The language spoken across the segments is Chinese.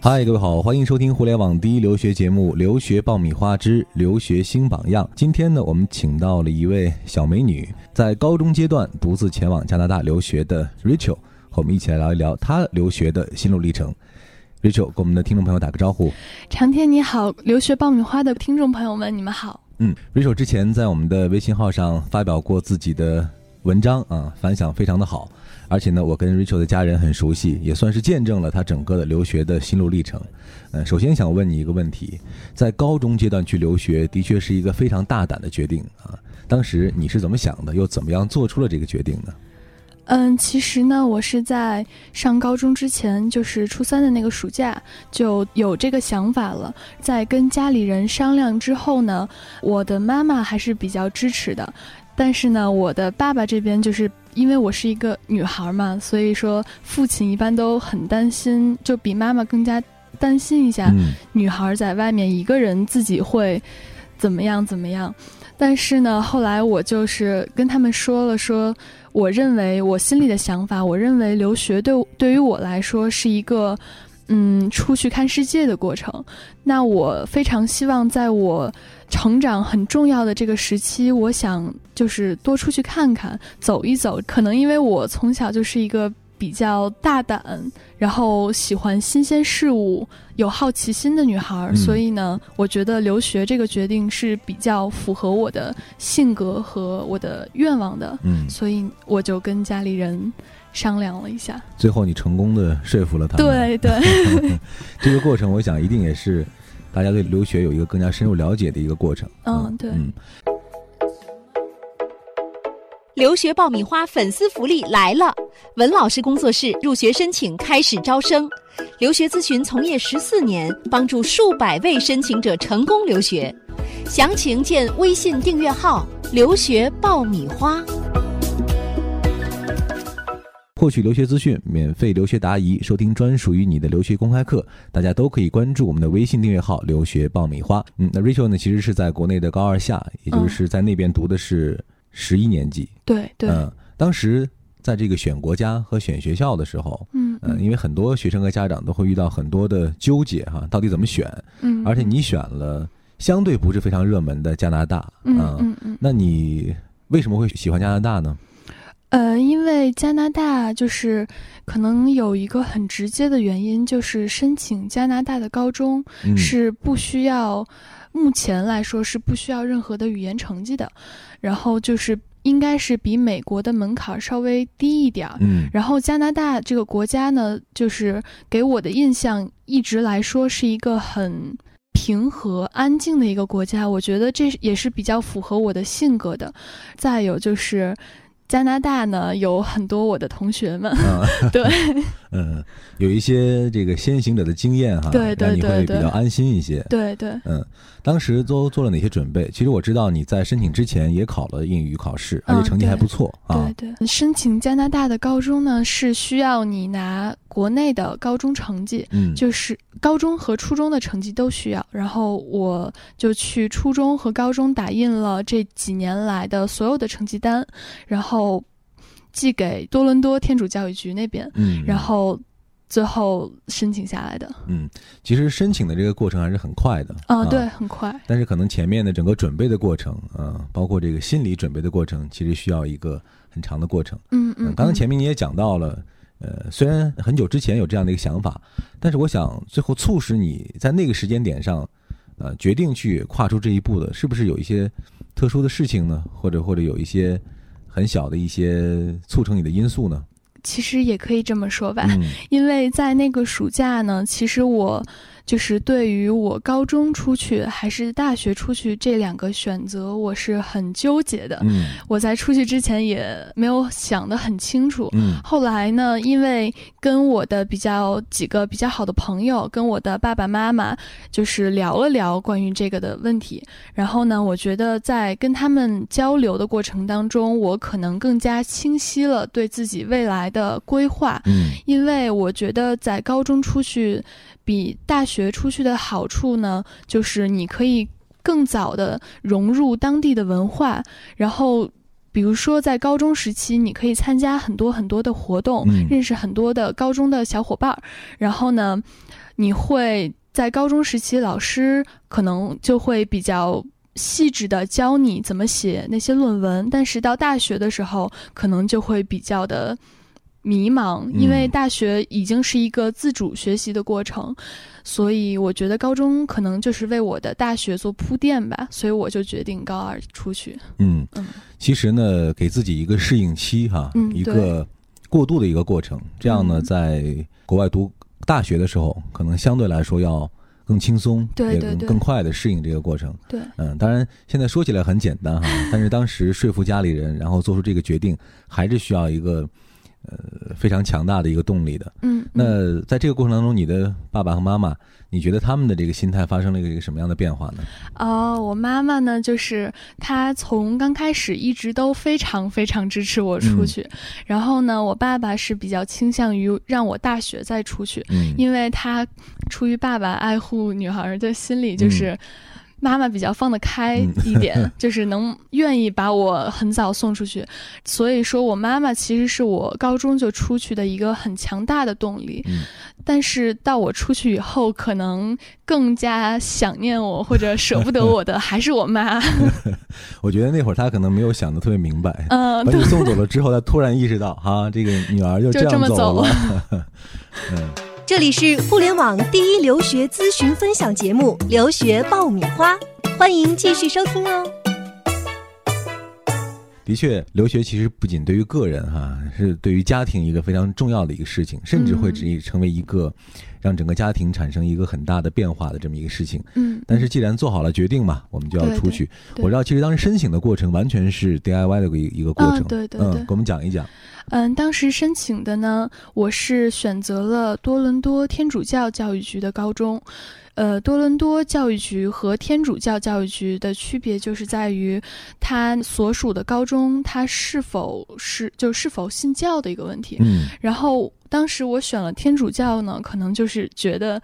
嗨，各位好，欢迎收听互联网第一留学节目《留学爆米花之留学新榜样》。今天呢，我们请到了一位小美女，在高中阶段独自前往加拿大留学的 Rachel，和我们一起来聊一聊她留学的心路历程。Rachel，跟我们的听众朋友打个招呼。长天你好，留学爆米花的听众朋友们，你们好。嗯，Rachel 之前在我们的微信号上发表过自己的文章啊，反响非常的好。而且呢，我跟 Rachel 的家人很熟悉，也算是见证了他整个的留学的心路历程。嗯，首先想问你一个问题，在高中阶段去留学，的确是一个非常大胆的决定啊。当时你是怎么想的，又怎么样做出了这个决定呢？嗯，其实呢，我是在上高中之前，就是初三的那个暑假就有这个想法了。在跟家里人商量之后呢，我的妈妈还是比较支持的，但是呢，我的爸爸这边就是。因为我是一个女孩嘛，所以说父亲一般都很担心，就比妈妈更加担心一下女孩在外面一个人自己会怎么样怎么样。但是呢，后来我就是跟他们说了，说我认为我心里的想法，我认为留学对对于我来说是一个嗯出去看世界的过程。那我非常希望在我。成长很重要的这个时期，我想就是多出去看看，走一走。可能因为我从小就是一个比较大胆，然后喜欢新鲜事物、有好奇心的女孩，所以呢，我觉得留学这个决定是比较符合我的性格和我的愿望的。嗯，所以我就跟家里人商量了一下，最后你成功的说服了他们。对对，这个过程我想一定也是。大家对留学有一个更加深入了解的一个过程。嗯，对。嗯，留学爆米花粉丝福利来了！文老师工作室入学申请开始招生，留学咨询从业十四年，帮助数百位申请者成功留学。详情见微信订阅号“留学爆米花”。获取留学资讯，免费留学答疑，收听专属于你的留学公开课，大家都可以关注我们的微信订阅号“留学爆米花”。嗯，那 Rachel 呢，其实是在国内的高二下，也就是在那边读的是十一年级。对对。嗯，当时在这个选国家和选学校的时候，嗯嗯，因为很多学生和家长都会遇到很多的纠结哈，到底怎么选？嗯，而且你选了相对不是非常热门的加拿大，嗯嗯嗯，那你为什么会喜欢加拿大呢？呃，因为加拿大就是可能有一个很直接的原因，就是申请加拿大的高中是不需要，目前来说是不需要任何的语言成绩的，然后就是应该是比美国的门槛稍微低一点儿。嗯，然后加拿大这个国家呢，就是给我的印象一直来说是一个很平和、安静的一个国家，我觉得这也是比较符合我的性格的。再有就是。加拿大呢，有很多我的同学们，对，嗯，有一些这个先行者的经验哈，对对对，你会比较安心一些，对对，嗯，当时都做了哪些准备？其实我知道你在申请之前也考了英语考试，而且成绩还不错啊。对对，申请加拿大的高中呢，是需要你拿国内的高中成绩，嗯，就是高中和初中的成绩都需要。然后我就去初中和高中打印了这几年来的所有的成绩单，然后寄给多伦多天主教育局那边，嗯，然后。最后申请下来的，嗯，其实申请的这个过程还是很快的啊，对，很快。但是可能前面的整个准备的过程，啊，包括这个心理准备的过程，其实需要一个很长的过程。嗯嗯。刚刚前面你也讲到了，呃，虽然很久之前有这样的一个想法，但是我想最后促使你在那个时间点上，呃，决定去跨出这一步的，是不是有一些特殊的事情呢？或者或者有一些很小的一些促成你的因素呢？其实也可以这么说吧，因为在那个暑假呢，其实我。就是对于我高中出去还是大学出去这两个选择，我是很纠结的。嗯，我在出去之前也没有想得很清楚。嗯，后来呢，因为跟我的比较几个比较好的朋友，跟我的爸爸妈妈，就是聊了聊关于这个的问题。然后呢，我觉得在跟他们交流的过程当中，我可能更加清晰了对自己未来的规划。嗯，因为我觉得在高中出去。比大学出去的好处呢，就是你可以更早的融入当地的文化，然后，比如说在高中时期，你可以参加很多很多的活动，认识很多的高中的小伙伴儿，然后呢。你会在高中时期，老师可能就会比较细致的教你怎么写那些论文，但是到大学的时候，可能就会比较的迷茫，因为大学已经是一个自主学习的过程，所以我觉得高中可能就是为我的大学做铺垫吧，所以我就决定高二出去。嗯嗯，其实呢，给自己一个适应期哈，一个过渡的一个过程，这样呢，在国外读大学的时候，可能相对来说要更轻松，也更更快的适应这个过程。对，嗯，当然现在说起来很简单哈，但是当时说服家里人，然后做出这个决定，还是需要一个。呃，非常强大的一个动力的。嗯，那在这个过程当中，你的爸爸和妈妈，你觉得他们的这个心态发生了一个什么样的变化呢？哦，我妈妈呢，就是她从刚开始一直都非常非常支持我出去，然后呢，我爸爸是比较倾向于让我大学再出去，嗯，因为他出于爸爸爱护女孩的心理，就是。妈妈比较放得开一点，就是能愿意把我很早送出去，所以说我妈妈其实是我高中就出去的一个很强大的动力。但是到我出去以后，可能更加想念我或者舍不得我的还是我妈。我觉得那会儿她可能没有想的特别明白，嗯，把你送走了之后，她突然意识到，哈，这个女儿就这样走了。嗯。这里是互联网第一留学咨询分享节目《留学爆米花》，欢迎继续收听哦。的确，留学其实不仅对于个人哈，是对于家庭一个非常重要的一个事情，甚至会直成为一个让整个家庭产生一个很大的变化的这么一个事情。嗯，但是既然做好了决定嘛，我们就要出去。我知道，其实当时申请的过程完全是 DIY 的一一个过程。对对对，给我们讲一讲。嗯，当时申请的呢，我是选择了多伦多天主教教育局的高中。呃，多伦多教育局和天主教教育局的区别就是在于，它所属的高中它是否是就是否信教的一个问题。嗯。然后当时我选了天主教呢，可能就是觉得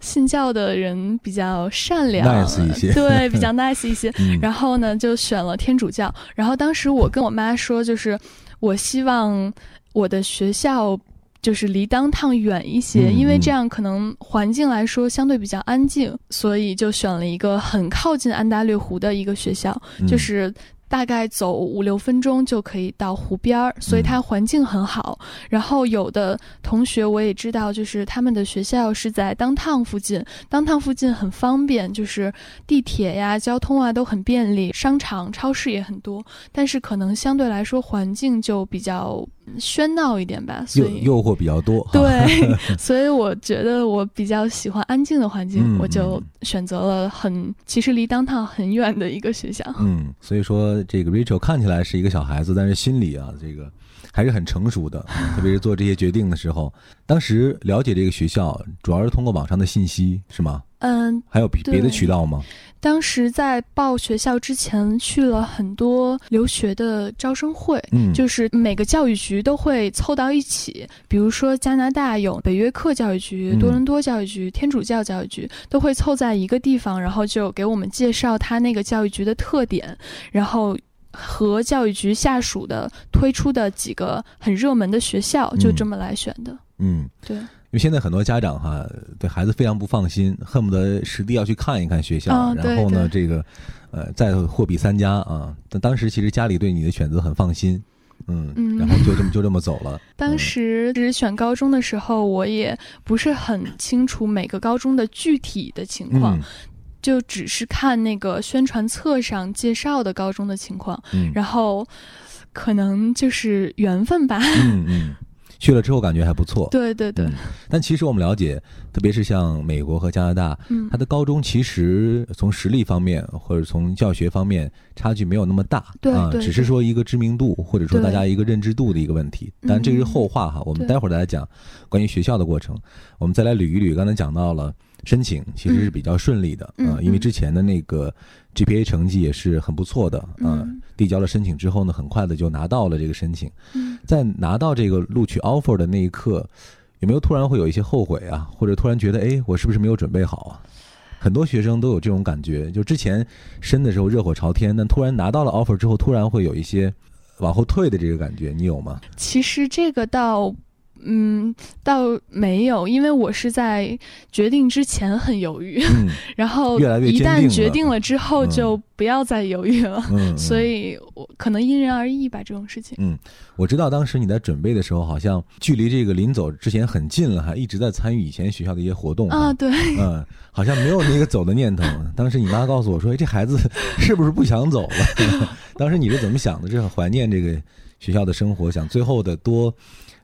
信教的人比较善良，nice 一些，对，比较 nice 一些。然后呢，就选了天主教。然后当时我跟我妈说，就是我希望我的学校。就是离当趟远一些，因为这样可能环境来说相对比较安静，所以就选了一个很靠近安大略湖的一个学校，就是。大概走五六分钟就可以到湖边儿，所以它环境很好。然后有的同学我也知道，就是他们的学校是在当趟附近，当趟附近很方便，就是地铁呀、交通啊都很便利，商场、超市也很多。但是可能相对来说环境就比较喧闹一点吧，所以诱惑比较多。对，所以我觉得我比较喜欢安静的环境，我就选择了很其实离当趟很远的一个学校。嗯，所以说。这个 Rachel 看起来是一个小孩子，但是心里啊，这个还是很成熟的。特别是做这些决定的时候，当时了解这个学校，主要是通过网上的信息，是吗？嗯，还有别别的渠道吗？当时在报学校之前，去了很多留学的招生会，嗯，就是每个教育局都会凑到一起，比如说加拿大有北约克教育局、多伦多教育局、天主教教育局，都会凑在一个地方，然后就给我们介绍他那个教育局的特点，然后和教育局下属的推出的几个很热门的学校，就这么来选的。嗯，对。因为现在很多家长哈对孩子非常不放心，恨不得实地要去看一看学校，然后呢，这个呃再货比三家啊。但当时其实家里对你的选择很放心，嗯，然后就这么就这么走了。当时只选高中的时候，我也不是很清楚每个高中的具体的情况，就只是看那个宣传册上介绍的高中的情况，然后可能就是缘分吧。嗯嗯。去了之后感觉还不错，对对对。但其实我们了解，特别是像美国和加拿大，它的高中其实从实力方面或者从教学方面差距没有那么大，啊，只是说一个知名度或者说大家一个认知度的一个问题。但这是后话哈，我们待会儿再来讲关于学校的过程。我们再来捋一捋，刚才讲到了。申请其实是比较顺利的啊，因为之前的那个 GPA 成绩也是很不错的啊。递交了申请之后呢，很快的就拿到了这个申请。在拿到这个录取 offer 的那一刻，有没有突然会有一些后悔啊？或者突然觉得，哎，我是不是没有准备好啊？很多学生都有这种感觉，就之前申的时候热火朝天，但突然拿到了 offer 之后，突然会有一些往后退的这个感觉，你有吗？其实这个倒。嗯，倒没有，因为我是在决定之前很犹豫，嗯 然后越来越一旦决定了之后嗯就不要再犹豫了。所以我可能因人而异吧，这种事情。嗯，我知道当时你在准备的时候，好像距离这个临走之前很近了，还一直在参与以前学校的一些活动啊，，对，嗯，好像没有那个走的念头。当时你妈告诉我说：“哎，这孩子是不是不想走了？” 当时你是怎么想的？是很怀念这个学校的生活，想最后的多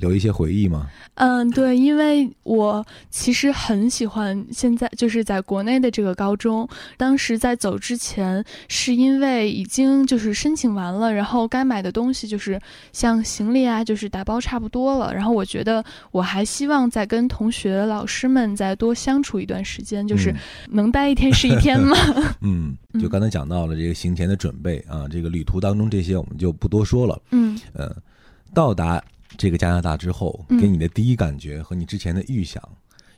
留一些回忆吗？嗯，对，因为我其实很喜欢现在就是在国内的这个高中。当时在走之前，是因为已经就是申请完了，然后该买的东西就是像行李啊，就是打包差不多了。然后我觉得我还希望再跟同学、老师们再多相处一段时间，就是能待一天是一天嘛。嗯，嗯，就刚才讲到了这个行前的准备啊，这个旅途当中这些我们就不多说了。嗯呃，到达这个加拿大之后，嗯给你的第一感觉和你之前的预想，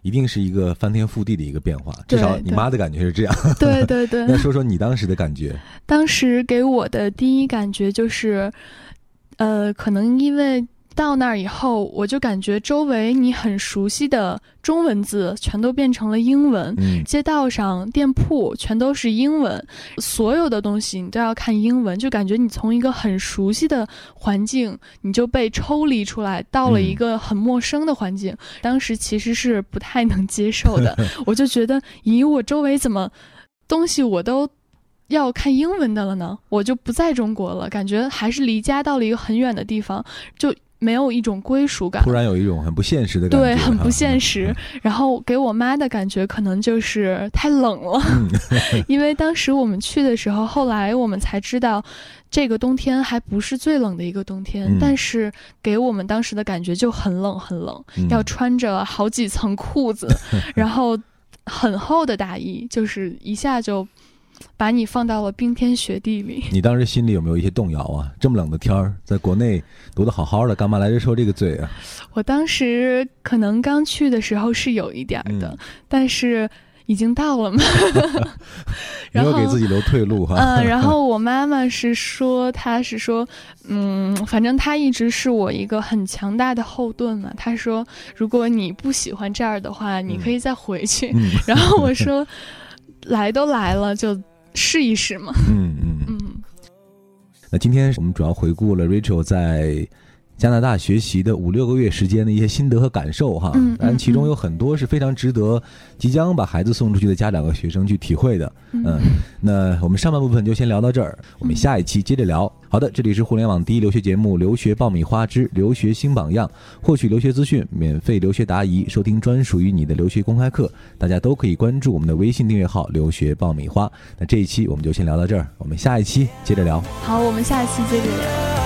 一定是一个翻天覆地的一个变化。至少你妈的感觉是这样。对对对。那说说你当时的感觉。当时给我的第一感觉就是，呃，可能因为到那儿以后，我就感觉周围你很熟悉的中文字全都变成了英文。嗯街道上、店铺全都是英文，所有的东西你都要看英文，就感觉你从一个很熟悉的环境，你就被抽离出来，到了一嗯个很陌生的环境。当时其实是不太能接受的，我就觉得，咦，我周围怎么东西我都要看英文的了呢？我就不在中国了，感觉还是离家到了一个很远的地方，就没有一种归属感。突。然有一种很不现实的感觉，对，很不现实。然后给我妈的感觉可能就是太冷了，嗯。因为当时我们去的时候，后来我们才知道，这个冬天还不是最冷的一个冬天，嗯。但是给我们当时的感觉就很冷很冷，嗯。要穿着好几层裤子，然后很厚的大衣，就是一下就把你放到了冰天雪地里。你当时心里有没有一些动摇啊？这么冷的天儿，在国内读的好好的，干嘛来这受这个罪啊？我当时可能刚去的时候是有一点儿的，嗯但是已经到了嘛。没 然后有给自己留退路哈。嗯，然后我妈妈是说，她是说，嗯，反正她一直是我一个很强大的后盾嘛。她说，如果你不喜欢这儿的话，你可以再回去。嗯 然后我说，来都来了，就试一试嘛。嗯嗯。嗯那今天我们主要回顾了 Rachel 在加拿大学习的五六个月时间的一些心得和感受哈，嗯当然其中嗯有很多是非常值得即将把孩子送出去的家长和学生去体会的。嗯，那我们上半部分就先聊到这儿，我们下一期接着聊。好的，这里是互联网第一留学节目《留学爆米花之留学新榜样》，获取留学资讯、免费留学答疑、收听专属于你的留学公开课，大家都可以关注我们的微信订阅号“留学爆米花”。那这一期我们就先聊到这儿，我们下一期接着聊。好，我们下一期接着聊。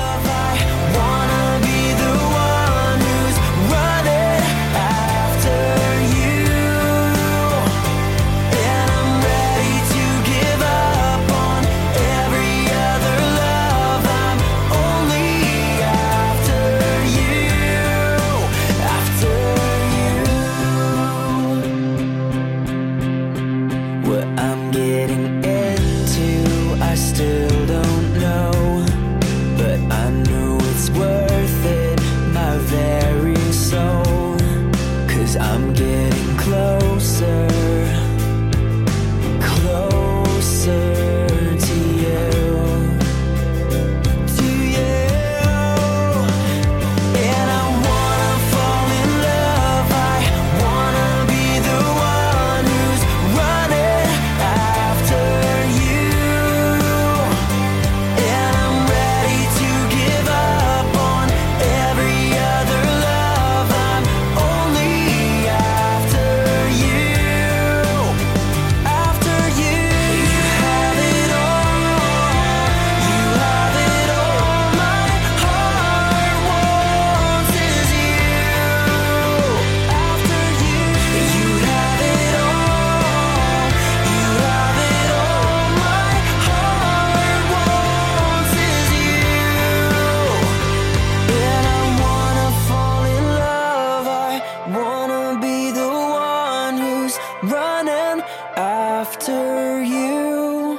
Running after you.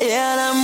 And I'm.